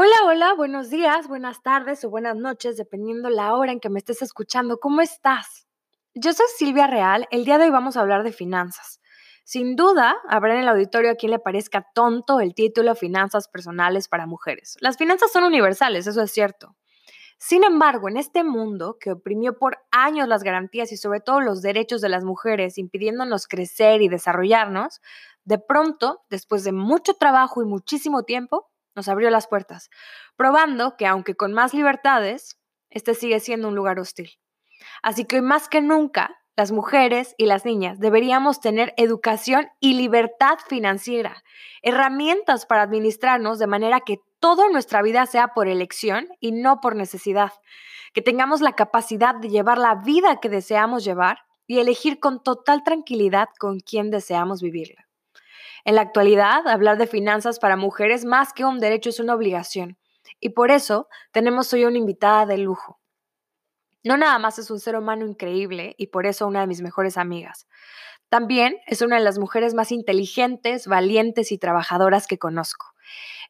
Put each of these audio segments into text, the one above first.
Hola, hola, buenos días, buenas tardes o buenas noches, dependiendo la hora en que me estés escuchando. ¿Cómo estás? Yo soy Silvia Real. El día de hoy vamos a hablar de finanzas. Sin duda, habrá en el auditorio a quien le parezca tonto el título Finanzas Personales para Mujeres. Las finanzas son universales, eso es cierto. Sin embargo, en este mundo que oprimió por años las garantías y sobre todo los derechos de las mujeres, impidiéndonos crecer y desarrollarnos, de pronto, después de mucho trabajo y muchísimo tiempo, nos abrió las puertas, probando que aunque con más libertades, este sigue siendo un lugar hostil. Así que hoy más que nunca, las mujeres y las niñas deberíamos tener educación y libertad financiera, herramientas para administrarnos de manera que toda nuestra vida sea por elección y no por necesidad, que tengamos la capacidad de llevar la vida que deseamos llevar y elegir con total tranquilidad con quién deseamos vivirla. En la actualidad, hablar de finanzas para mujeres más que un derecho es una obligación. Y por eso tenemos hoy una invitada de lujo. No nada más es un ser humano increíble y por eso una de mis mejores amigas. También es una de las mujeres más inteligentes, valientes y trabajadoras que conozco.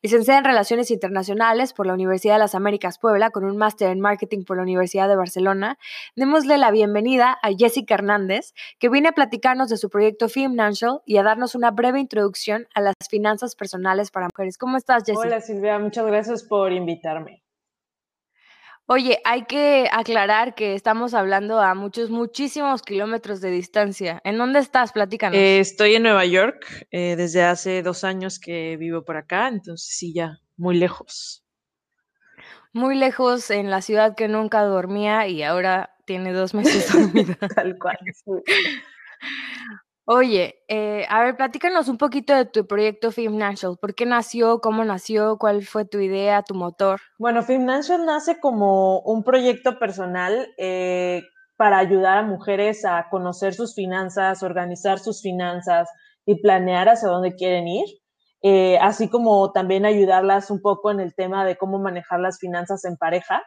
Licenciada en Relaciones Internacionales por la Universidad de las Américas Puebla, con un máster en Marketing por la Universidad de Barcelona, démosle la bienvenida a Jessica Hernández, que viene a platicarnos de su proyecto Financial y a darnos una breve introducción a las finanzas personales para mujeres. ¿Cómo estás, Jessica? Hola, Silvia. Muchas gracias por invitarme. Oye, hay que aclarar que estamos hablando a muchos, muchísimos kilómetros de distancia. ¿En dónde estás? Platícanos. Eh, estoy en Nueva York eh, desde hace dos años que vivo por acá, entonces sí, ya muy lejos. Muy lejos en la ciudad que nunca dormía y ahora tiene dos meses dormida. Tal cual. Oye, eh, a ver, platícanos un poquito de tu proyecto Financial. ¿Por qué nació? ¿Cómo nació? ¿Cuál fue tu idea, tu motor? Bueno, Financial nace como un proyecto personal eh, para ayudar a mujeres a conocer sus finanzas, organizar sus finanzas y planear hacia dónde quieren ir. Eh, así como también ayudarlas un poco en el tema de cómo manejar las finanzas en pareja.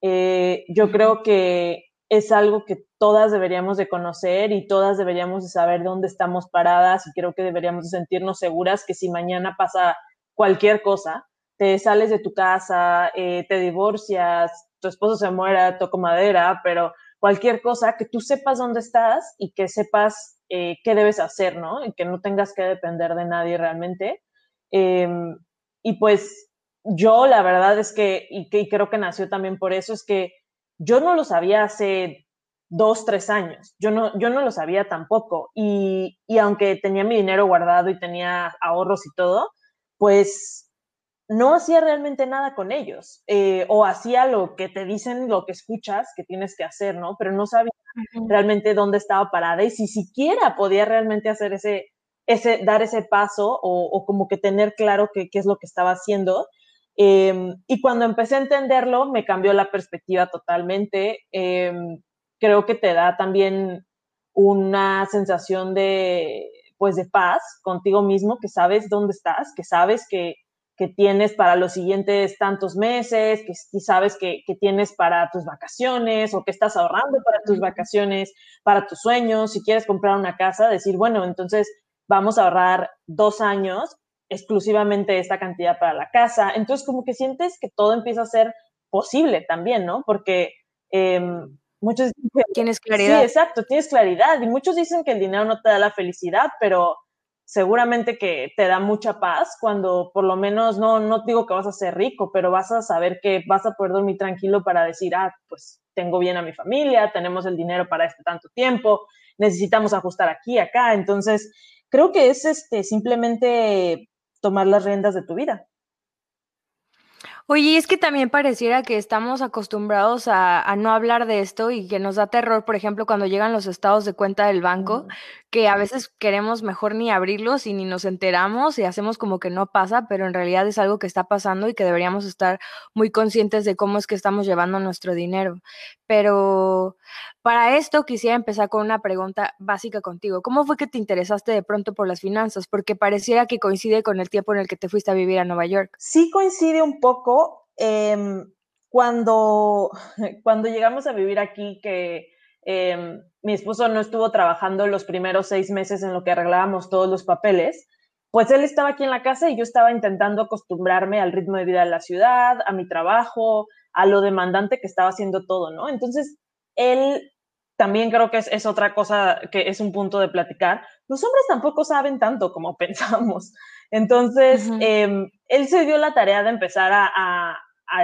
yo creo que es algo que todas deberíamos de conocer y todas deberíamos de saber dónde estamos paradas y creo que deberíamos de sentirnos seguras que si mañana pasa cualquier cosa, te sales de tu casa, eh, te divorcias, tu esposo se muera, toco madera, pero cualquier cosa, que tú sepas dónde estás y que sepas eh, qué debes hacer, ¿no? Y que no tengas que depender de nadie realmente. Em, y pues yo la verdad es que, y, que, y creo que nació también por eso, es que yo no lo sabía hace dos, tres años. Yo no, yo no lo sabía tampoco. Y, aunque tenía mi dinero guardado y tenía ahorros y todo, pues no hacía realmente nada con ellos. Eh, o hacía lo que te dicen, lo que escuchas que tienes que hacer, ¿no? Pero no sabía realmente dónde estaba parada y si siquiera podía realmente hacer ese, ese dar ese paso o, como que tener claro qué es lo que estaba haciendo. Em, y cuando empecé a entenderlo, me cambió la perspectiva totalmente. Em, creo que te da también una sensación de, pues, de paz contigo mismo, que sabes dónde estás, que sabes que, que tienes para los siguientes tantos meses, que, sabes que, que, tienes para tus vacaciones o que estás ahorrando para tus vacaciones, para tus sueños, si quieres comprar una casa, decir, bueno, entonces vamos a ahorrar dos años exclusivamente esta cantidad para la casa. Entonces, como que sientes que todo empieza a ser posible también, ¿no? Porque em, muchos Tienes claridad. Sí, exacto, tienes claridad. Y muchos dicen que el dinero no te da la felicidad, pero seguramente que te da mucha paz cuando por lo menos no, no digo que vas a ser rico, pero vas a saber que vas a poder dormir tranquilo para decir, ah, pues tengo bien a mi familia, tenemos el dinero para este tanto tiempo, necesitamos ajustar aquí, acá. Entonces, creo que es este, simplemente tomar las riendas de tu vida. Oye, es que también pareciera que estamos acostumbrados a, no hablar de esto y que nos da terror, por ejemplo, cuando llegan los estados de cuenta del banco, que a veces queremos mejor ni abrirlos y ni nos enteramos y hacemos como que no pasa, pero en realidad es algo que está pasando y que deberíamos estar muy conscientes de cómo es que estamos llevando nuestro dinero. Pero para esto quisiera empezar con una pregunta básica contigo. ¿Cómo fue que te interesaste de pronto por las finanzas? Porque pareciera que coincide con el tiempo en el que te fuiste a vivir a Nueva York. Sí coincide un poco. Em, cuando, cuando llegamos a vivir aquí, que em, mi esposo no estuvo trabajando los primeros seis meses en lo que arreglábamos todos los papeles, pues él estaba aquí en la casa y yo estaba intentando acostumbrarme al ritmo de vida de la ciudad, a mi trabajo, a lo demandante que estaba haciendo todo, ¿no? Entonces, él también creo que es, otra cosa que es un punto de platicar. Los hombres tampoco saben tanto como pensamos. Entonces, em, él se dio la tarea de empezar a,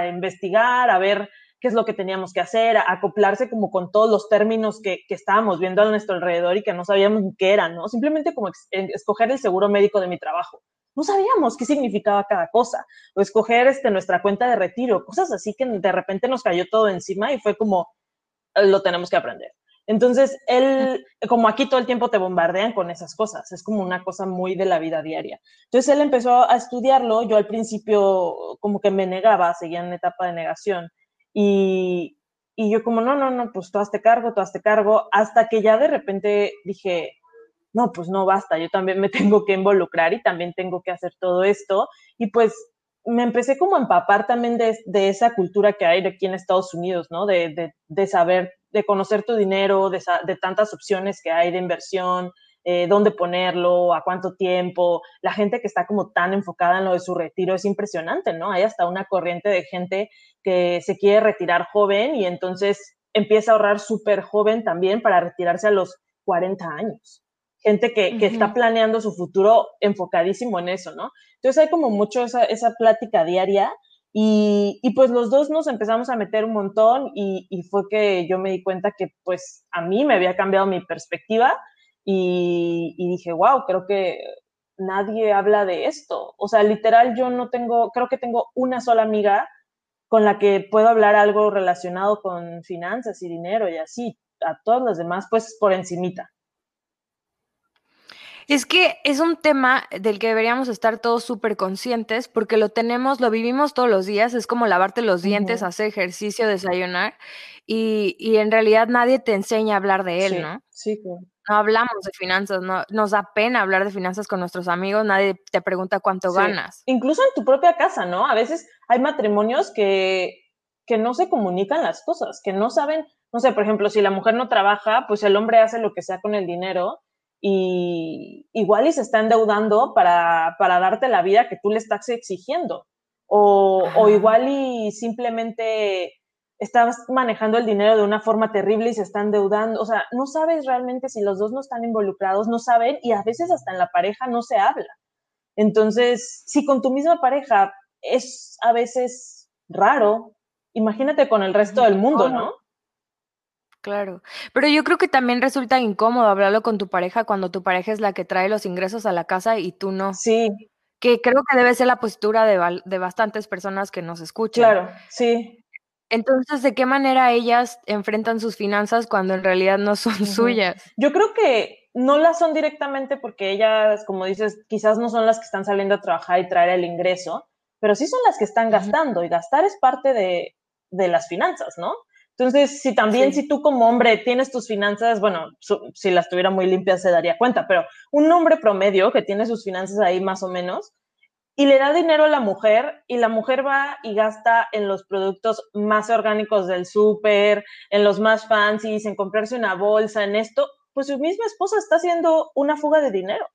investigar, a ver qué es lo que teníamos que hacer, acoplarse como con todos los términos que, estábamos viendo a nuestro alrededor y que no sabíamos qué eran, ¿no? Simplemente como escoger el seguro médico de mi trabajo. No sabíamos qué significaba cada cosa, o escoger este, nuestra cuenta de retiro, cosas así que de repente nos cayó todo encima y fue como, lo tenemos que aprender. Entonces, él, como aquí todo el tiempo te bombardean con esas cosas, es como una cosa muy de la vida diaria. Entonces, él empezó a estudiarlo, yo al principio como que me negaba, seguía en etapa de negación, y, y yo como, no, no, no, pues tú hazte cargo, tú hazte cargo, hasta que ya de repente dije, no, pues no basta, yo también me tengo que involucrar y también tengo que hacer todo esto, y pues me empecé como a empapar también de, de, esa cultura que hay aquí en Estados Unidos, ¿no? De, de, de saber, de conocer tu dinero, de, tantas opciones que hay de inversión, eh, dónde ponerlo, a cuánto tiempo. La gente que está como tan enfocada en lo de su retiro es impresionante, ¿no? Hay hasta una corriente de gente que se quiere retirar joven y entonces empieza a ahorrar súper joven también para retirarse a los 40 años gente que, que está planeando su futuro enfocadísimo en eso, ¿no? Entonces hay como mucho esa, esa plática diaria y, y, pues los dos nos empezamos a meter un montón y, y, fue que yo me di cuenta que pues a mí me había cambiado mi perspectiva y, y dije, wow, creo que nadie habla de esto. O sea, literal yo no tengo, creo que tengo una sola amiga con la que puedo hablar algo relacionado con finanzas y dinero y así. A todas las demás, pues por encimita. Es que es un tema del que deberíamos estar todos súper conscientes porque lo tenemos, lo vivimos todos los días, es como lavarte los dientes, hacer ejercicio, desayunar y, y, en realidad nadie te enseña a hablar de él, ¿no? Sí, No hablamos de finanzas, no, nos da pena hablar de finanzas con nuestros amigos, nadie te pregunta cuánto ganas. Incluso en tu propia casa, ¿no? A veces hay matrimonios que, que no se comunican las cosas, que no saben, no sé, por ejemplo, si la mujer no trabaja, pues el hombre hace lo que sea con el dinero y igual y se está endeudando para, para darte la vida que tú le estás exigiendo. O, o, igual y simplemente estás manejando el dinero de una forma terrible y se está endeudando. O sea, no sabes realmente si los dos no están involucrados, no saben y a veces hasta en la pareja no se habla. Entonces, si con tu misma pareja es a veces raro, imagínate con el resto del mundo, ¿no? Claro, pero yo creo que también resulta incómodo hablarlo con tu pareja cuando tu pareja es la que trae los ingresos a la casa y tú no. Sí. Que creo que debe ser la postura de, de bastantes personas que nos escuchan. Claro, sí. Entonces, ¿de qué manera ellas enfrentan sus finanzas cuando en realidad no son suyas? Yo creo que no las son directamente porque ellas, como dices, quizás no son las que están saliendo a trabajar y traer el ingreso, pero sí son las que están gastando y gastar es parte de, de las finanzas, ¿no? Entonces, si también, si tú como hombre tienes tus finanzas, bueno, si las tuviera muy limpias se daría cuenta, pero un hombre promedio que tiene sus finanzas ahí más o menos y le da dinero a la mujer y la mujer va y gasta en los productos más orgánicos del súper, en los más fancy, en comprarse una bolsa, en esto, pues su misma esposa está haciendo una fuga de dinero.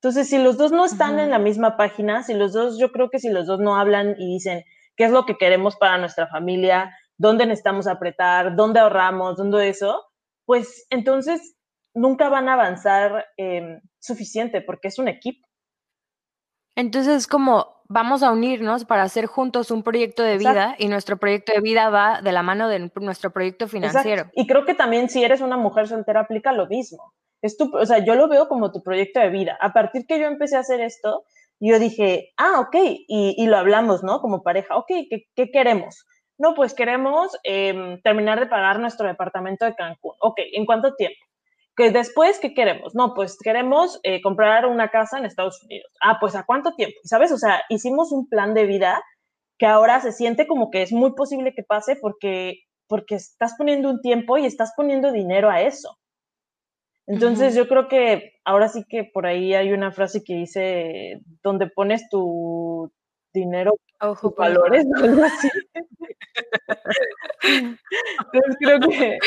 Entonces, si los dos no están en la misma página, si los dos, yo creo que si los dos no hablan y dicen qué es lo que queremos para nuestra familia, dónde necesitamos apretar, dónde ahorramos, dónde eso, pues entonces nunca van a avanzar em, suficiente porque es un equipo. Entonces es como vamos a unirnos para hacer juntos un proyecto de vida y nuestro proyecto de vida va de la mano de nuestro proyecto financiero. Y creo que también si eres una mujer soltera aplica lo mismo. Es tu, o sea, yo lo veo como tu proyecto de vida. A partir que yo empecé a hacer esto, yo dije, ah, ok, y, lo hablamos, ¿no? Como pareja, ok, ¿qué, queremos? No, pues queremos em, terminar de pagar nuestro departamento de Cancún. Ok, ¿en cuánto tiempo? Que después, ¿qué queremos? No, pues queremos eh, comprar una casa en Estados Unidos. Ah, pues ¿a cuánto tiempo? ¿Sabes? O sea, hicimos un plan de vida que ahora se siente como que es muy posible que pase porque, porque estás poniendo un tiempo y estás poniendo dinero a eso. Entonces yo creo que ahora sí que por ahí hay una frase que dice, donde pones tu dinero, Ojo, valores, algo así. Entonces creo que,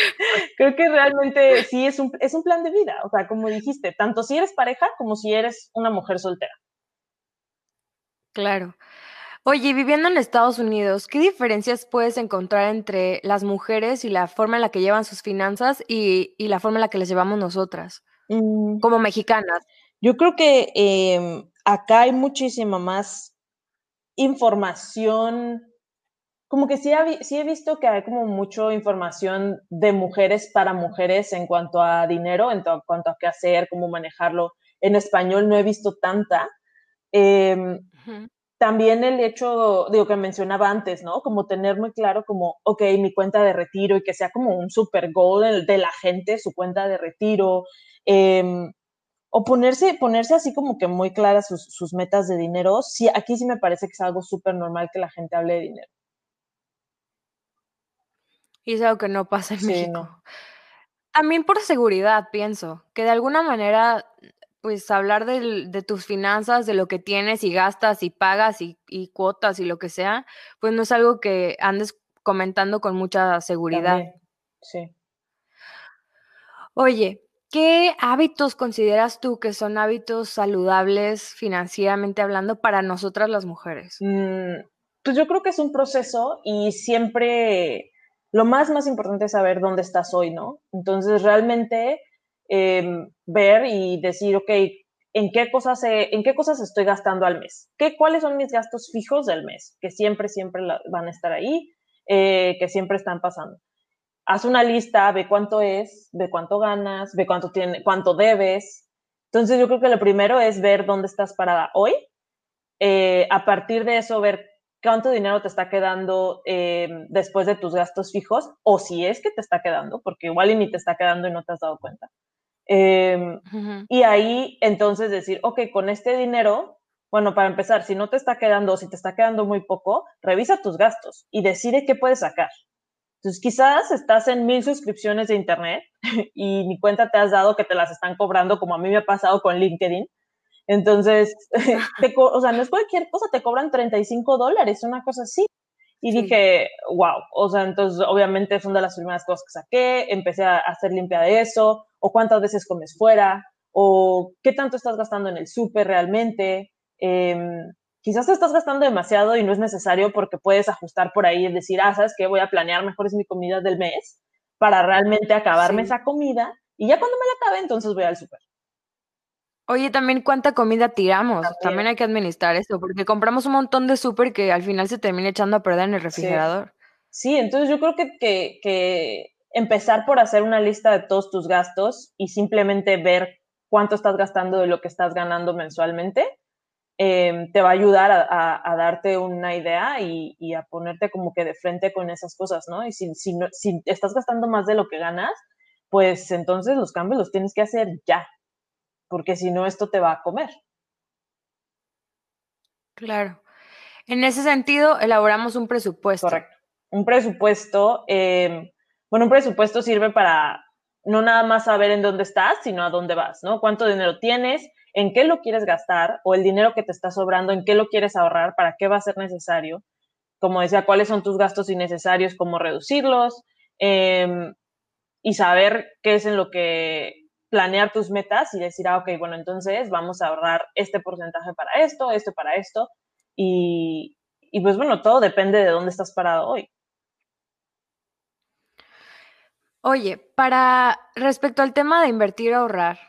creo que realmente sí es un, es un plan de vida, o sea, como dijiste, tanto si eres pareja como si eres una mujer soltera. Claro. Oye, viviendo en Estados Unidos, ¿qué diferencias puedes encontrar entre las mujeres y la forma en la que llevan sus finanzas y, la forma en la que les llevamos nosotras, mm. como mexicanas? Yo creo que em, acá hay muchísima más información como que sí, he visto que hay como mucha información de mujeres para mujeres en cuanto a dinero, en cuanto a qué hacer, cómo manejarlo. En español no he visto tanta. Em, también el hecho, digo, que mencionaba antes, ¿no? Como tener muy claro como, ok, mi cuenta de retiro y que sea como un super goal de la gente, su cuenta de retiro. Em, o ponerse, ponerse así como que muy claras sus, sus metas de dinero. Sí, aquí sí me parece que es algo súper normal que la gente hable de dinero. Y es algo que no pasa en México. También por seguridad, pienso, que de alguna manera, pues hablar de tus finanzas, de lo que tienes y gastas y pagas y, cuotas y lo que sea, pues no es algo que andes comentando con mucha seguridad. Sí. Oye, ¿qué hábitos consideras tú que son hábitos saludables financieramente hablando para nosotras las mujeres? Mm, pues yo creo que es un proceso y siempre lo más, más importante es saber dónde estás hoy, ¿no? Entonces, realmente em, ver y decir, ok, ¿en qué, cosas, ¿en qué cosas estoy gastando al mes? ¿Qué, ¿Cuáles son mis gastos fijos del mes? Que siempre, siempre van a estar ahí, eh, que siempre están pasando. Haz una lista, ve cuánto es, ve cuánto ganas, ve cuánto, tiene, cuánto debes. Entonces, yo creo que lo primero es ver dónde estás parada hoy. Eh, a partir de eso, ver cuánto dinero te está quedando em, después de tus gastos fijos, o si es que te está quedando, porque igual y ni te está quedando y no te has dado cuenta. Em, y ahí entonces decir, ok, con este dinero, bueno, para empezar, si no te está quedando o si te está quedando muy poco, revisa tus gastos y decide qué puedes sacar. Entonces, quizás estás en mil suscripciones de Internet y ni cuenta te has dado que te las están cobrando, como a mí me ha pasado con LinkedIn. Entonces, o sea, no es cualquier cosa, te cobran 35 dólares, una cosa así. Y dije, wow, o sea, entonces obviamente son de las primeras cosas que saqué, empecé a hacer limpia de eso, o cuántas veces comes fuera, o qué tanto estás gastando en el súper realmente. Em, quizás te estás gastando demasiado y no es necesario porque puedes ajustar por ahí y decir, ah, ¿sabes qué? Voy a planear mejor es mi comida del mes para realmente acabarme esa comida y ya cuando me la acabe, entonces voy al súper. Oye, también cuánta comida tiramos. También. hay que administrar eso, porque compramos un montón de súper que al final se termina echando a perder en el refrigerador. Sí, entonces yo creo que, que, empezar por hacer una lista de todos tus gastos y simplemente ver cuánto estás gastando de lo que estás ganando mensualmente, em, te va a ayudar a, darte una idea y, a ponerte como que de frente con esas cosas, ¿no? Y si, si, si estás gastando más de lo que ganas, pues entonces los cambios los tienes que hacer ya, porque si no, esto te va a comer. Claro. En ese sentido, elaboramos un presupuesto. Correcto. Un presupuesto, em, bueno, un presupuesto sirve para no nada más saber en dónde estás, sino a dónde vas, ¿no? Cuánto dinero tienes, en qué lo quieres gastar o el dinero que te está sobrando, en qué lo quieres ahorrar, para qué va a ser necesario. Como decía, cuáles son tus gastos innecesarios, cómo reducirlos em, y saber qué es en lo que planear tus metas y decir, ah, ok, bueno, entonces vamos a ahorrar este porcentaje para esto, esto para esto. Y, pues bueno, todo depende de dónde estás parado hoy. Oye, para respecto al tema de invertir o ahorrar,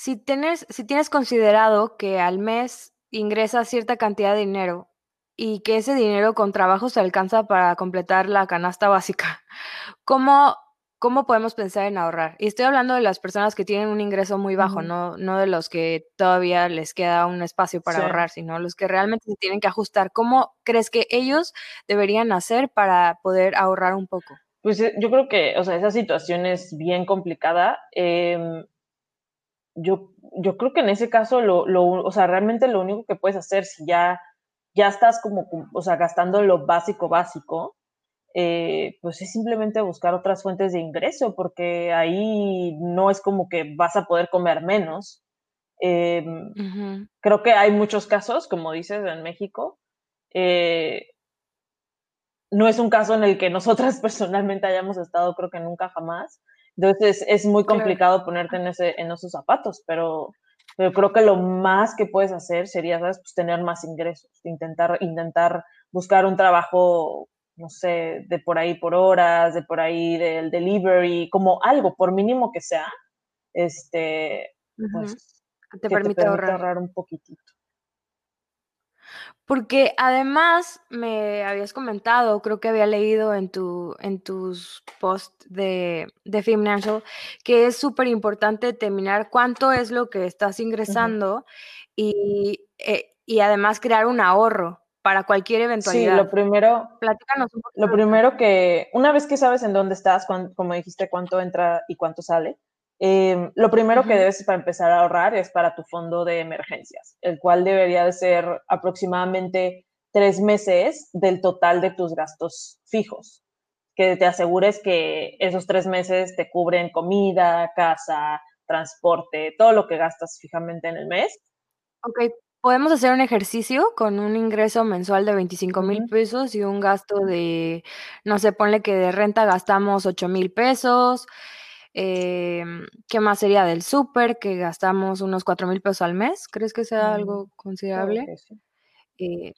si tienes, si tienes considerado que al mes ingresas cierta cantidad de dinero y que ese dinero con trabajo se alcanza para completar la canasta básica, ¿cómo, cómo podemos pensar en ahorrar? Y estoy hablando de las personas que tienen un ingreso muy bajo, no, no de los que todavía les queda un espacio para Sí. ahorrar, sino los que realmente se tienen que ajustar. ¿Cómo crees que ellos deberían hacer para poder ahorrar un poco? Pues, eh, yo creo que, o sea, esa situación es bien complicada, em yo yo creo que en ese caso lo lo o sea, realmente lo único que puedes hacer si ya ya estás como, o sea, gastando lo básico, básico, eh, pues es simplemente buscar otras fuentes de ingreso, porque ahí no es como que vas a poder comer menos. Em, Ujú. creo que hay muchos casos, como dices, en México, eh no es un caso en el que nosotras personalmente hayamos estado, creo que nunca jamás. Entonces, es muy Claro. complicado ponerte en ese en esos zapatos, pero pero creo que lo más que puedes hacer sería, ¿sabes? Pues tener más ingresos, intentar intentar buscar un trabajo, no sé, de por ahí por horas, de por ahí del delivery, como algo, por mínimo que sea, este, pues, te que te permite ahorrar un poquitito. Porque además me habías comentado, creo que había leído en tu en tus post de de Financial, que es superimportante determinar cuánto es lo que estás ingresando y, eh, y además crear un ahorro para cualquier Sí, lo eventualidad. primero Platícanos un poquito lo primero que una vez que sabes en dónde estás, cuan como dijiste, cuánto entra y cuánto sale, em, lo primero que debes para empezar a ahorrar es para tu fondo de emergencias, el cual debería de ser aproximadamente 3 meses del total de tus gastos fijos, que te asegures que esos 3 meses te cubren comida, casa, transporte, todo lo que gastas fijamente en el mes. Okey, podemos hacer un ejercicio con un ingreso mensual de 25,000 Ujú. pesos y un gasto de, no sé, ponle que de renta gastamos 8,000 pesos, em, ¿qué más sería del súper? Que gastamos unos 4,000 pesos al mes, ¿crees que sea Mm, algo considerable? sí. Eh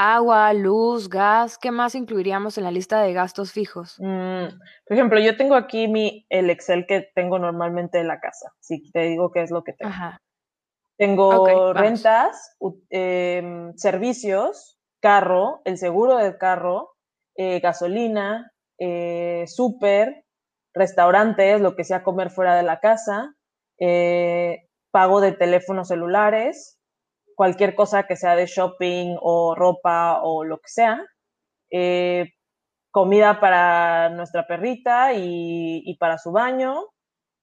agua, luz, gas, ¿qué más incluiríamos en la lista de gastos fijos? Mm, por ejemplo, yo tengo aquí mi el Excel que tengo normalmente en la casa, si te digo qué es lo que tengo. Ajá. Tengo rentas, em, servicios, carro, el seguro del carro, eh, gasolina, eh, súper, restaurantes, lo que sea comer fuera de la casa, eh, pago de teléfonos celulares, cualquier cosa que sea de shopping o ropa o lo que sea, eh, comida para nuestra perrita y para su baño.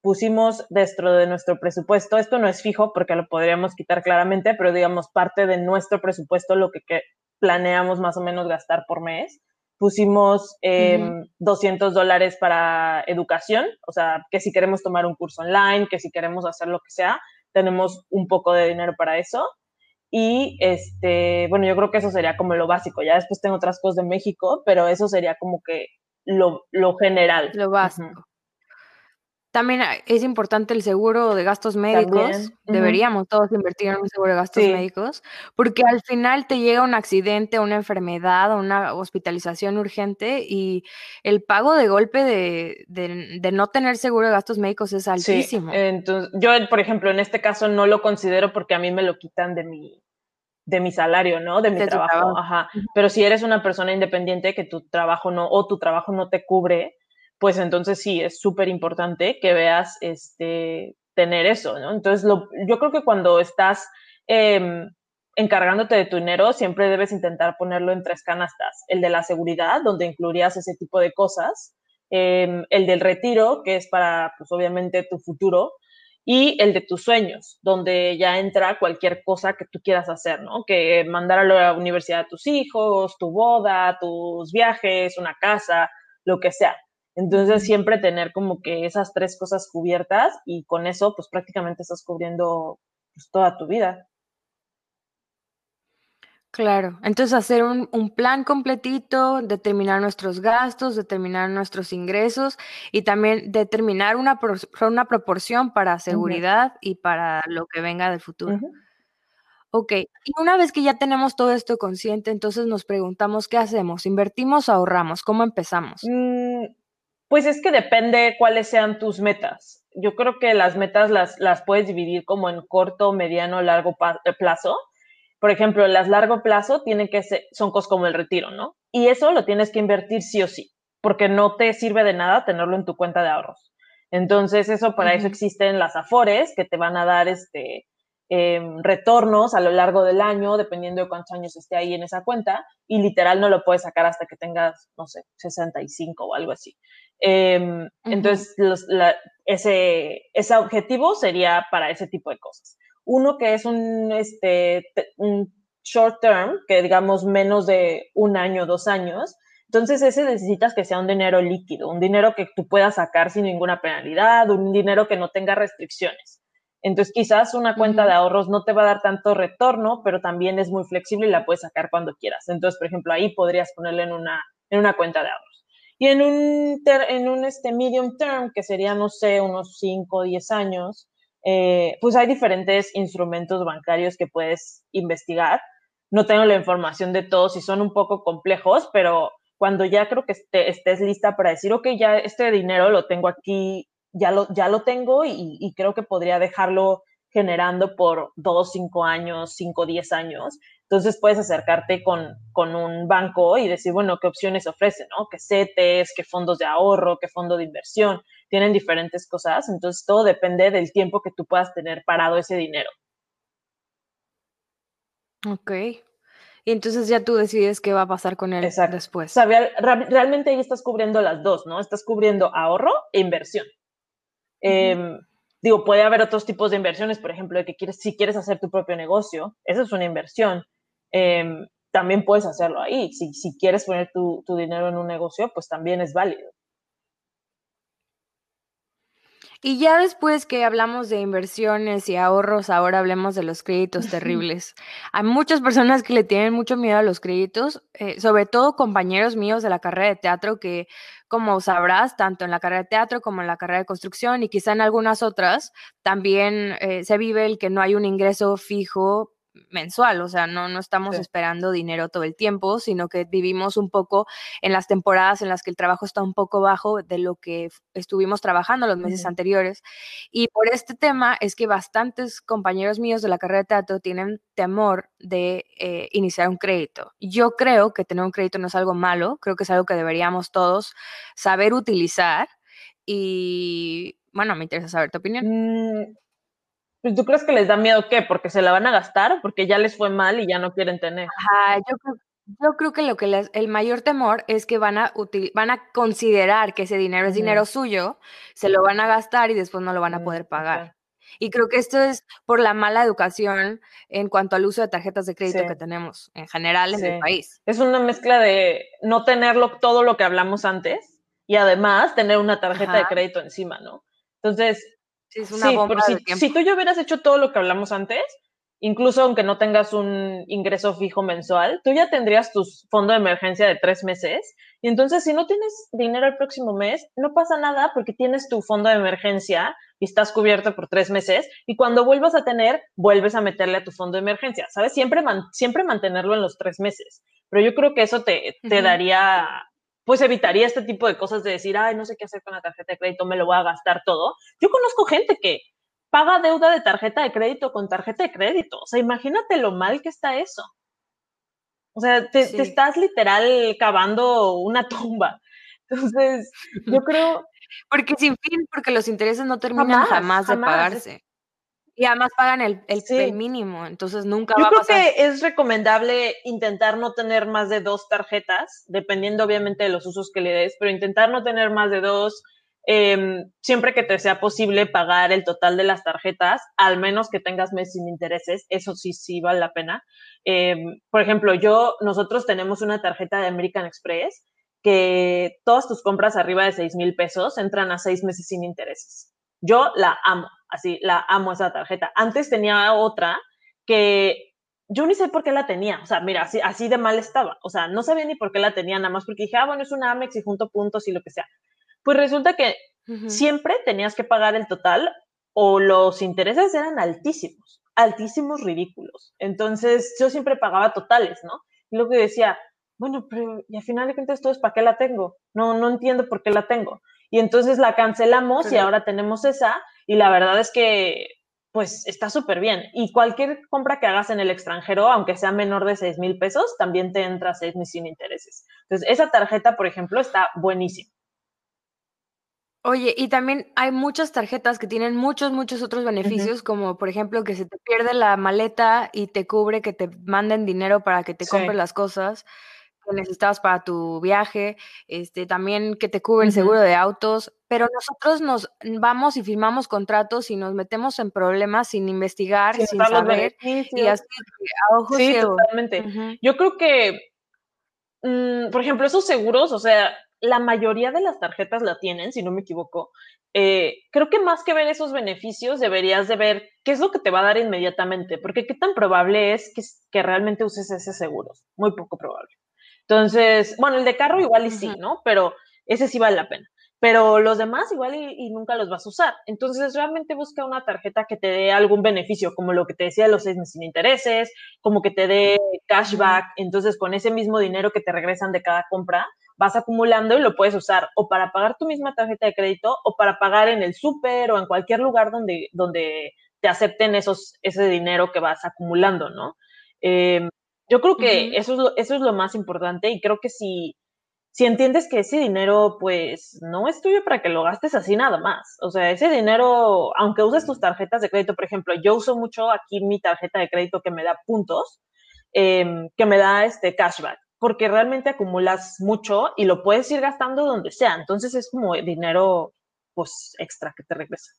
Pusimos dentro de nuestro presupuesto, esto no es fijo porque lo podríamos quitar claramente, pero digamos parte de nuestro presupuesto, lo que planeamos más o menos gastar por mes. Pusimos, Ujú. em, 200 dólares para educación, o sea, que si queremos tomar un curso online, que si queremos hacer lo que sea, tenemos un poco de dinero para eso. Y, este, bueno, yo creo que eso sería como lo básico, ya después tengo otras cosas de México, pero eso sería como que lo lo general. Lo básico. También, ah, es importante el seguro de gastos médicos, También, deberíamos todos invertir en un seguro de gastos Sí. médicos, porque al final te llega un accidente, una enfermedad o una hospitalización urgente, y el pago de golpe de de de no tener seguro de gastos médicos es Sí, altísimo. enton yo, por ejemplo, en este caso no lo considero porque a mí me lo quitan de mi de mi salario, ¿no? De mi De trabajo, trabajo. ajá. Pero si eres una persona independiente que tu trabajo no o tu trabajo no te cubre, pues entonces sí, es superimportante que veas, este, tener eso, ¿no? Entonces, lo yo creo que cuando estás, em, encargándote de tu dinero, siempre debes intentar ponerlo en 3 canastas, el de la seguridad, donde incluirías ese tipo de cosas, em, el del retiro, que es para, pues, obviamente, tu futuro, y el de tus sueños, donde ya entra cualquier cosa que tú quieras hacer, ¿no? Que mandar a la universidad a tus hijos, tu boda, tus viajes, una casa, lo que sea. Entonces, siempre tener como que esas 3 cosas cubiertas y con eso, pues, prácticamente estás cubriendo, pues, toda tu vida. Claro, entonces hacer un un plan completito, determinar nuestros gastos, determinar nuestros ingresos y también determinar una una proporción para seguridad y para lo que venga del futuro. Ujú. Okey, y una vez que ya tenemos todo esto consciente, entonces nos preguntamos, ¿qué hacemos? ¿Invertimos o ahorramos? ¿Cómo empezamos? Mm. Pues es que depende cuáles sean tus metas. Yo creo que las metas las, las puedes dividir como en corto, mediano, largo eh, plazo. Por ejemplo, las largo plazo tienen que ser, son cosas como el retiro, ¿no? Y eso lo tienes que invertir sí o sí, porque no te sirve de nada tenerlo en tu cuenta de ahorros. Entonces, eso para eso existen las afores que te van a dar este, Em, retornos a lo largo del año, dependiendo de cuántos años esté ahí en esa cuenta, y literal no lo puedes sacar hasta que tengas, no sé, 65 o algo así. Em, entonces, ese, ese objetivo sería para ese tipo de cosas. Uno que es un, este, un short term, que digamos menos de un año, dos años, entonces ese necesitas que sea un dinero líquido, un dinero que tú puedas sacar sin ninguna penalidad, un dinero que no tenga restricciones. Entonces, quizás una cuenta de ahorros no te va a dar tanto retorno, pero también es muy flexible y la puedes sacar cuando quieras. Entonces, por ejemplo, ahí podrías ponerle en una, en una cuenta de ahorros. Y en un, en un este medium term, que sería, no sé, unos 5 o 10 años, eh, pues hay diferentes instrumentos bancarios que puedes investigar. No tengo la información de todos y son un poco complejos, pero cuando ya creo que estés lista para decir, ok, ya este dinero lo tengo aquí ya lo, ya lo tengo y, creo que podría dejarlo generando por dos, cinco años, cinco, diez años. Entonces puedes acercarte con, con un banco y decir, bueno, ¿qué opciones ofrecen? ¿no? ¿Qué CETES? ¿Qué fondos de ahorro? ¿Qué fondo de inversión? Tienen diferentes cosas. Entonces todo depende del tiempo que tú puedas tener parado ese dinero. Ok. Y entonces ya tú decides qué va a pasar con él después. O realmente ahí estás cubriendo las dos, ¿no? Estás cubriendo ahorro e inversión. Em, digo, puede haber otros tipos de inversiones, por ejemplo, de que quieres, si quieres hacer tu propio negocio, esa es una inversión. Em, también puedes hacerlo ahí. Si, si quieres poner tu, tu dinero en un negocio, pues también es válido. Y ya después que hablamos de inversiones y ahorros, ahora hablemos de los créditos terribles. Hay muchas personas que le tienen mucho miedo a los créditos, eh, sobre todo compañeros míos de la carrera de teatro que, como sabrás, tanto en la carrera de teatro como en la carrera de construcción y quizá en algunas otras, también eh, se vive el que no hay un ingreso fijo mensual, o sea, no, no estamos esperando dinero todo el tiempo, sino que vivimos un poco en las temporadas en las que el trabajo está un poco bajo de lo que estuvimos trabajando los meses anteriores. Y por este tema es que bastantes compañeros míos de la carrera de teatro tienen temor de eh, iniciar un crédito. Yo creo que tener un crédito no es algo malo, creo que es algo que deberíamos todos saber utilizar y bueno, me interesa saber tu opinión. Mm, pues, ¿Tú crees que les da miedo qué? ¿Porque se la van a gastar? ¿Porque ya les fue mal y ya no quieren tener? Ajá, yo creo, yo creo que lo que les, el mayor temor es que van a, van a considerar que ese dinero es dinero suyo, se lo van a gastar y después no lo van a mm, poder pagar. Y creo que esto es por la mala educación en cuanto al uso de tarjetas de crédito que tenemos en general en el país. Es una mezcla de no tenerlo todo lo que hablamos antes y además tener una tarjeta de crédito encima, ¿no? Entonces, Sí, es una bomba si, si, tú ya hubieras hecho todo lo que hablamos antes, incluso aunque no tengas un ingreso fijo mensual, tú ya tendrías tu fondo de emergencia de tres meses. Y entonces, si no tienes dinero el próximo mes, no pasa nada porque tienes tu fondo de emergencia y estás cubierto por tres meses. Y cuando vuelvas a tener, vuelves a meterle a tu fondo de emergencia. ¿Sabes? Siempre, siempre mantenerlo en los tres meses. Pero yo creo que eso te, te daría pues evitaría este tipo de cosas de decir, ay, no sé qué hacer con la tarjeta de crédito, me lo voy a gastar todo. Yo conozco gente que paga deuda de tarjeta de crédito con tarjeta de crédito. O sea, imagínate lo mal que está eso. O sea, te, estás literal cavando una tumba. Entonces, yo creo... Porque sin fin, porque los intereses no terminan jamás, de pagarse. Y además pagan el, el, mínimo, entonces nunca va a pasar. Yo creo que es recomendable intentar no tener más de dos tarjetas, dependiendo obviamente de los usos que le des, pero intentar no tener más de dos, em, siempre que te sea posible pagar el total de las tarjetas, al menos que tengas meses sin intereses, eso sí, sí vale la pena. Em, por ejemplo, yo, nosotros tenemos una tarjeta de American Express que todas tus compras arriba de seis mil pesos entran a seis meses sin intereses. Yo la amo así, la amo esa tarjeta. Antes tenía otra que yo ni sé por qué la tenía, o sea, mira, así, así de mal estaba, o sea, no sabía ni por qué la tenía, nada más porque dije, ah, bueno, es una Amex y junto puntos y lo que sea. Pues resulta que siempre tenías que pagar el total o los intereses eran altísimos, altísimos, ridículos. Entonces yo siempre pagaba totales, ¿no? Y luego decía, bueno, pero y al final de cuentas todo es para qué la tengo, no, no entiendo por qué la tengo. Y entonces la cancelamos y ahora tenemos esa. Y la verdad es que, pues, está súper bien. Y cualquier compra que hagas en el extranjero, aunque sea menor de 6 mil pesos, también te entra 6 mil sin intereses. Entonces, esa tarjeta, por ejemplo, está buenísima. Oye, y también hay muchas tarjetas que tienen muchos, muchos otros beneficios, como por ejemplo que se te pierde la maleta y te cubre que te manden dinero para que te compres las cosas que necesitabas para tu viaje, este, también que te cubre el seguro de autos, pero nosotros nos vamos y firmamos contratos y nos metemos en problemas sin investigar, sin, saber, y así a ojos Sí, totalmente. Yo creo que, mm, por ejemplo, esos seguros, o sea, la mayoría de las tarjetas la tienen, si no me equivoco. Eh, creo que más que ver esos beneficios, deberías de ver qué es lo que te va a dar inmediatamente, porque qué tan probable es que, que realmente uses ese seguro. Muy poco probable. Entonces, bueno, el de carro igual y sí, ¿no? Pero ese sí vale la pena. Pero los demás igual y, nunca los vas a usar. Entonces, realmente busca una tarjeta que te dé algún beneficio, como lo que te decía, los seis meses sin intereses, como que te dé cashback. Entonces, con ese mismo dinero que te regresan de cada compra, vas acumulando y lo puedes usar o para pagar tu misma tarjeta de crédito o para pagar en el súper o en cualquier lugar donde, donde te acepten esos, ese dinero que vas acumulando, ¿no? Em, yo creo que eso, es lo, eso es lo más importante y creo que si, si entiendes que ese dinero pues no es tuyo para que lo gastes así nada más, o sea, ese dinero, aunque uses tus tarjetas de crédito, por ejemplo, yo uso mucho aquí mi tarjeta de crédito que me da puntos, em, que me da este cashback porque realmente acumulas mucho y lo puedes ir gastando donde sea. Entonces es como dinero pues extra que te regresa.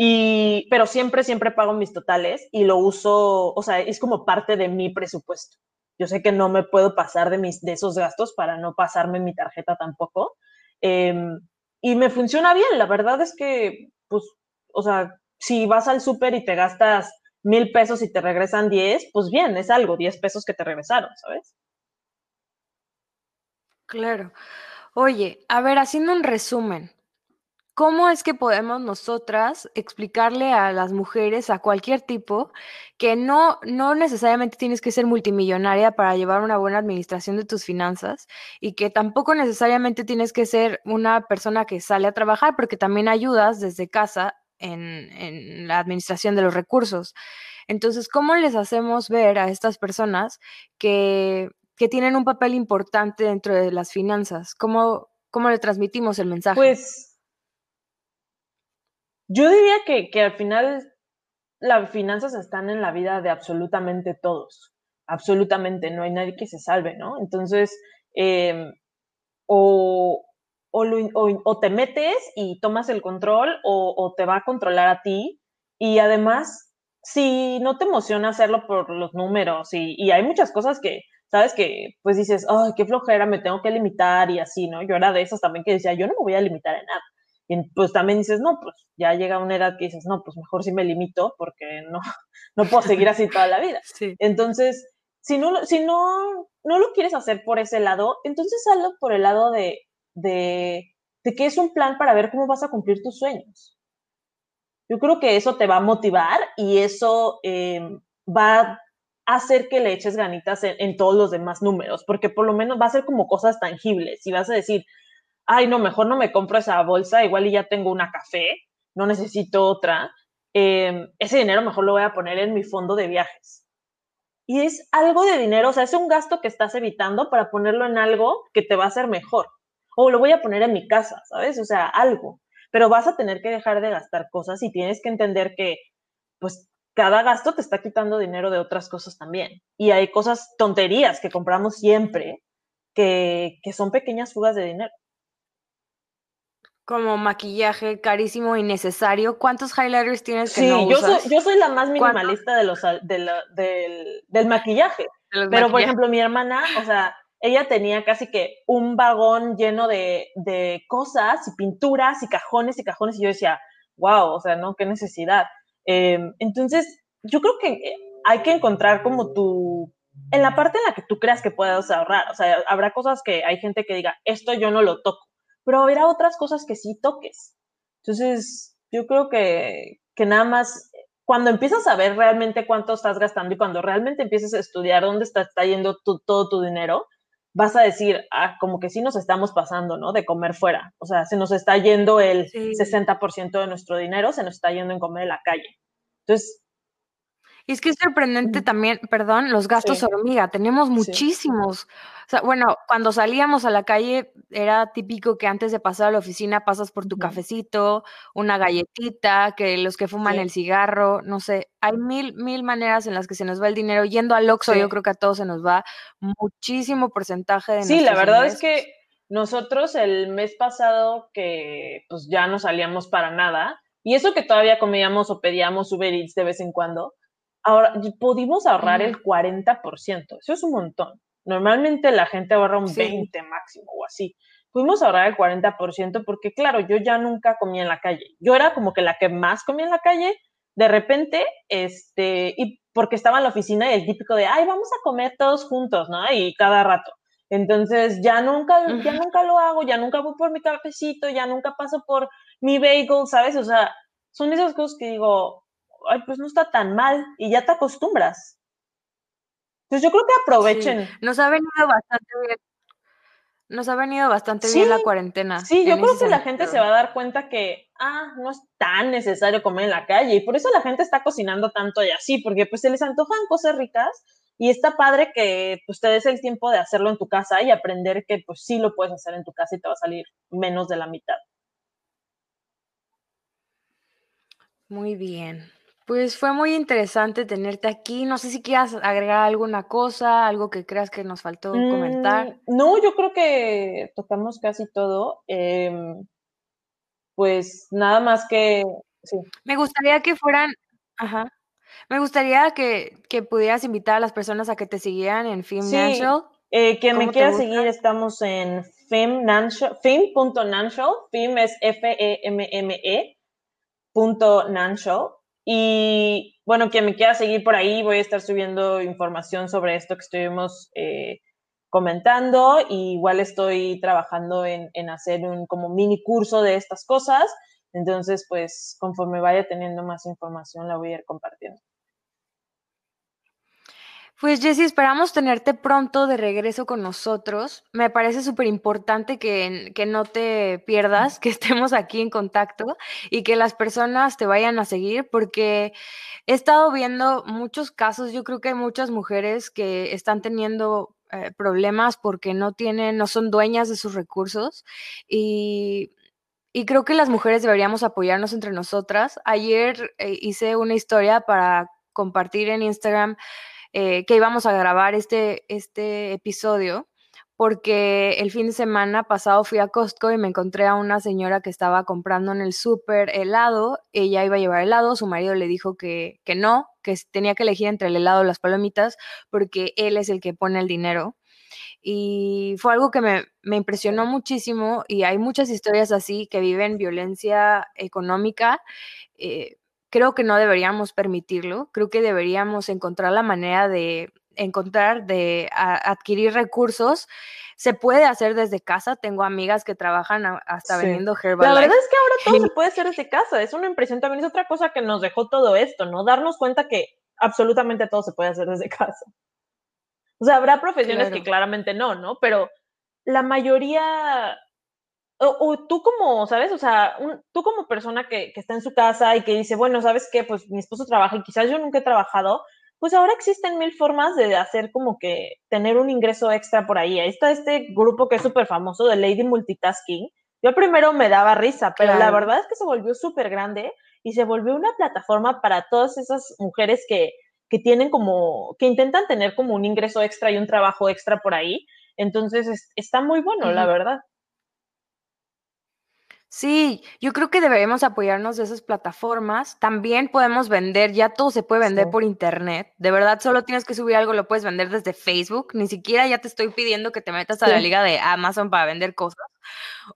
Y, pero siempre, siempre pago mis totales y lo uso, o sea, es como parte de mi presupuesto. Yo sé que no me puedo pasar de, mis, de esos gastos para no pasarme mi tarjeta tampoco. Em, y me funciona bien, la verdad es que, pues, o sea, si vas al súper y te gastas mil pesos y te regresan diez, pues bien, es algo, diez pesos que te regresaron, ¿sabes? Claro. Oye, a ver, haciendo un resumen, ¿cómo es que podemos nosotras explicarle a las mujeres, a cualquier tipo, que no, no necesariamente tienes que ser multimillonaria para llevar una buena administración de tus finanzas y que tampoco necesariamente tienes que ser una persona que sale a trabajar porque también ayudas desde casa en, en la administración de los recursos? Entonces, ¿cómo les hacemos ver a estas personas que que tienen un papel importante dentro de las finanzas? ¿Cómo, cómo le transmitimos el mensaje? Pues yo diría que, que al final las finanzas están en la vida de absolutamente todos, absolutamente, no hay nadie que se salve, ¿no? Entonces, em, o, o, te metes y tomas el control o, te va a controlar a ti. Y además, si no te emociona hacerlo por los números y, y hay muchas cosas que, ¿sabes? Que pues dices, ay, qué flojera, me tengo que limitar y así, ¿no? Yo era de esas también que decía, yo no me voy a limitar en nada. Y pues también dices, no, pues ya llega una edad que dices, no, pues mejor sí me limito porque no, no puedo seguir así toda la vida. Sí. Entonces, si no, si no, no lo quieres hacer por ese lado, entonces hazlo por el lado de, de, de que es un plan para ver cómo vas a cumplir tus sueños. Yo creo que eso te va a motivar y eso eh, va hacer que le eches ganitas en, todos los demás números, porque por lo menos va a ser como cosas tangibles. Si vas a decir, ay, no, mejor no me compro esa bolsa, igual y ya tengo una café, no necesito otra, em, ese dinero mejor lo voy a poner en mi fondo de viajes. Y es algo de dinero, o sea, es un gasto que estás evitando para ponerlo en algo que te va a hacer mejor. O lo voy a poner en mi casa, ¿sabes? O sea, algo. Pero vas a tener que dejar de gastar cosas y tienes que entender que, pues, cada gasto te está quitando dinero de otras cosas también. Y hay cosas, tonterías que compramos siempre, que, son pequeñas fugas de dinero. Como maquillaje carísimo y necesario. ¿Cuántos highlighters tienes que no yo Soy, yo soy la más minimalista de los, del, del, maquillaje. Pero, por ejemplo, mi hermana, o sea, ella tenía casi que un vagón lleno de, de cosas y pinturas y cajones y cajones. Y yo decía, wow, o sea, no, qué necesidad. Em, entonces, yo creo que hay que encontrar como tu, en la parte en la que tú creas que puedas ahorrar, o sea, habrá cosas que hay gente que diga, esto yo no lo toco, pero habrá otras cosas que sí toques. Entonces, yo creo que, que nada más, cuando empiezas a ver realmente cuánto estás gastando y cuando realmente empiezas a estudiar dónde está, está yendo todo tu dinero, vas a decir, ah, como que sí nos estamos pasando, ¿no? De comer fuera. O sea, se nos está yendo el 60% de nuestro dinero, se nos está yendo en comer en la calle. Entonces, y es que es sorprendente también, perdón, los gastos hormiga. Tenemos muchísimos. O sea, bueno, cuando salíamos a la calle era típico que antes de pasar a la oficina pasas por tu cafecito, una galletita, que los que fuman el cigarro, no sé, hay mil, mil maneras en las que se nos va el dinero. Yendo al Oxxo, yo creo que a todos se nos va muchísimo porcentaje de Sí, la verdad es que nosotros el mes pasado que pues ya no salíamos para nada, y eso que todavía comíamos o pedíamos Uber Eats de vez en cuando, ahora pudimos ahorrar el 40%, eso es un montón. Normalmente la gente ahorra un 20 máximo o así. Pudimos ahorrar el 40% porque, claro, yo ya nunca comía en la calle. Yo era como que la que más comía en la calle, de repente, este, y porque estaba en la oficina y el típico de, ay, vamos a comer todos juntos, ¿no? Y cada rato. Entonces, ya nunca, ya nunca lo hago, ya nunca voy por mi cafecito, ya nunca paso por mi bagel, ¿sabes? O sea, son esas cosas que digo, ay, pues no está tan mal y ya te acostumbras. Entonces yo creo que aprovechen. Nos ha venido bastante bien. Nos ha venido bastante bien la cuarentena. Sí, yo creo que la gente se va a dar cuenta que, ah, no es tan necesario comer en la calle y por eso la gente está cocinando tanto y así, porque pues se les antojan cosas ricas y está padre que pues te des el tiempo de hacerlo en tu casa y aprender que pues sí lo puedes hacer en tu casa y te va a salir menos de la mitad. Muy bien. Pues fue muy interesante tenerte aquí. No sé si quieras agregar alguna cosa, algo que creas que nos faltó comentar. Mm, no, yo creo que tocamos casi todo. Em, pues nada más que. Me gustaría que fueran. Ajá. Me gustaría que, pudieras invitar a las personas a que te siguieran en FemNational. Eh, quien me quiera seguir, estamos en Fem.National. Fem es F-E-M-M-E. Punto y bueno, quien me quiera seguir por ahí, voy a estar subiendo información sobre esto que estuvimos eh, comentando. igual estoy trabajando en, en, hacer un como mini curso de estas cosas. Entonces, pues conforme vaya teniendo más información, la voy a ir compartiendo. Pues Jessy, esperamos tenerte pronto de regreso con nosotros. Me parece súper importante que, que, no te pierdas, que estemos aquí en contacto y que las personas te vayan a seguir porque he estado viendo muchos casos, yo creo que hay muchas mujeres que están teniendo eh, problemas porque no tienen, no son dueñas de sus recursos y y creo que las mujeres deberíamos apoyarnos entre nosotras. Ayer eh, hice una historia para compartir en Instagram eh, que íbamos a grabar este, este episodio porque el fin de semana pasado fui a Costco y me encontré a una señora que estaba comprando en el súper helado. Ella iba a llevar helado, su marido le dijo que, que no, que tenía que elegir entre el helado y las palomitas porque él es el que pone el dinero. Y fue algo que me, me impresionó muchísimo y hay muchas historias así que viven violencia económica. Eh, creo que no deberíamos permitirlo, creo que deberíamos encontrar la manera de encontrar, de adquirir recursos. Se puede hacer desde casa. Tengo amigas que trabajan hasta vendiendo Herbalife. La verdad es que ahora todo se puede hacer desde casa. Es una impresión también. Es otra cosa que nos dejó todo esto, ¿no? Darnos cuenta que absolutamente todo se puede hacer desde casa. O sea, habrá profesiones que claramente no, ¿no? Pero la mayoría o, tú como, ¿sabes? O sea, tú como persona que, que, está en su casa y que dice, bueno, ¿sabes qué? Pues mi esposo trabaja y quizás yo nunca he trabajado, pues ahora existen mil formas de hacer como que tener un ingreso extra por ahí. Ahí está este grupo que es súper famoso de Lady Multitasking. Yo primero me daba risa, pero la verdad es que se volvió súper grande y se volvió una plataforma para todas esas mujeres que, que tienen como, que intentan tener como un ingreso extra y un trabajo extra por ahí. Entonces está muy bueno, la verdad. Sí, yo creo que deberíamos apoyarnos de esas plataformas. También podemos vender, ya todo se puede vender por internet. De verdad, solo tienes que subir algo, lo puedes vender desde Facebook. Ni siquiera ya te estoy pidiendo que te metas a la liga de Amazon para vender cosas.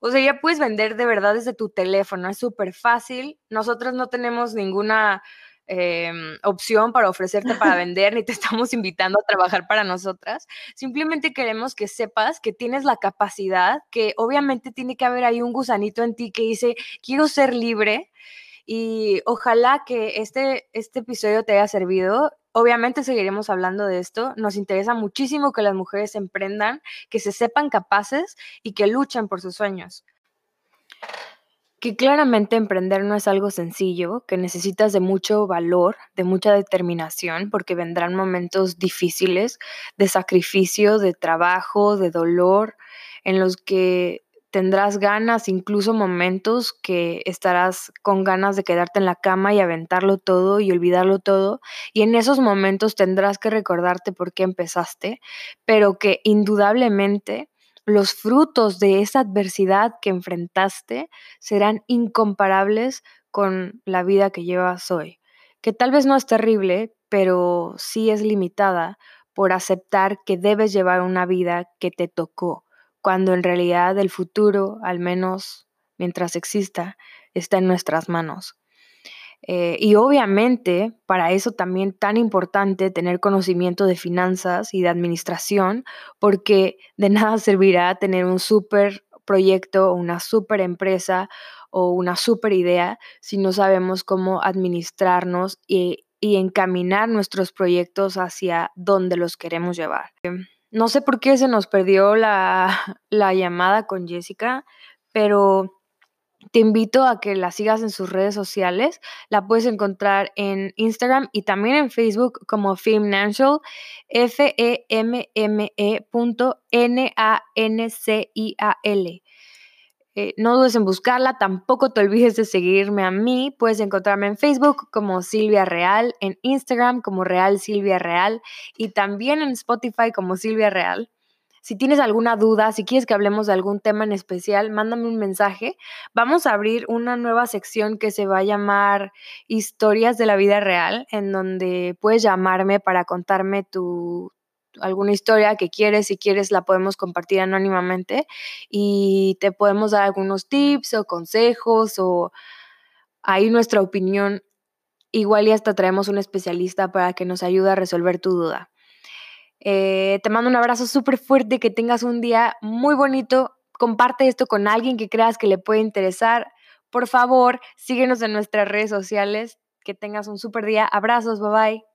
O sea, ya puedes vender de verdad desde tu teléfono. Es súper fácil. Nosotros no tenemos ninguna Em, opción para ofrecerte para vender, ni te estamos invitando a trabajar para nosotras. Simplemente queremos que sepas que tienes la capacidad, que obviamente tiene que haber ahí un gusanito en ti que dice, quiero ser libre. Y ojalá que este, este episodio te haya servido Obviamente seguiremos hablando de esto. Nos interesa muchísimo que las mujeres emprendan, que se sepan capaces y que luchen por sus sueños. Que claramente emprender no es algo sencillo, que necesitas de mucho valor, de mucha determinación, porque vendrán momentos difíciles de sacrificio, de trabajo, de dolor, en los que tendrás ganas, incluso momentos que estarás con ganas de quedarte en la cama y aventarlo todo y olvidarlo todo. Y en esos momentos tendrás que recordarte por qué empezaste, pero que indudablemente los frutos de esa adversidad que enfrentaste serán incomparables con la vida que llevas hoy, que tal vez no es terrible, pero sí es limitada por aceptar que debes llevar una vida que te tocó cuando en realidad el futuro, al menos mientras exista, está en nuestras manos. Eh, y obviamente, para eso también tan importante tener conocimiento de finanzas y de administración, porque de nada servirá tener un súper proyecto, una súper empresa o una súper idea si no sabemos cómo administrarnos y, y encaminar nuestros proyectos hacia donde los queremos llevar. No sé por qué se nos perdió la, llamada con Jessica, pero te invito a que la sigas en sus redes sociales. La puedes encontrar en Instagram y también en Facebook como Femnancial, F-E-M-M-E N-A-N-C-I-A-L. Eh, no dudes en buscarla, tampoco te olvides de seguirme a mí. Puedes encontrarme en Facebook como Silvia Real, en Instagram como Real Silvia Real y también en Spotify como Silvia Real. Si tienes alguna duda, si quieres que hablemos de algún tema en especial, mándame un mensaje. Vamos a abrir una nueva sección que se va a llamar Historias de la vida real, en donde puedes llamarme para contarme tu, alguna historia que quieres, si quieres la podemos compartir anónimamente y te podemos dar algunos tips o consejos o ahí nuestra opinión. Igual y hasta traemos un especialista para que nos ayude a resolver tu duda. Eh, te mando un abrazo súper fuerte, que tengas un día muy bonito. Comparte esto con alguien que creas que le puede interesar. Por favor, síguenos en nuestras redes sociales. Que tengas un súper día. Abrazos, bye bye.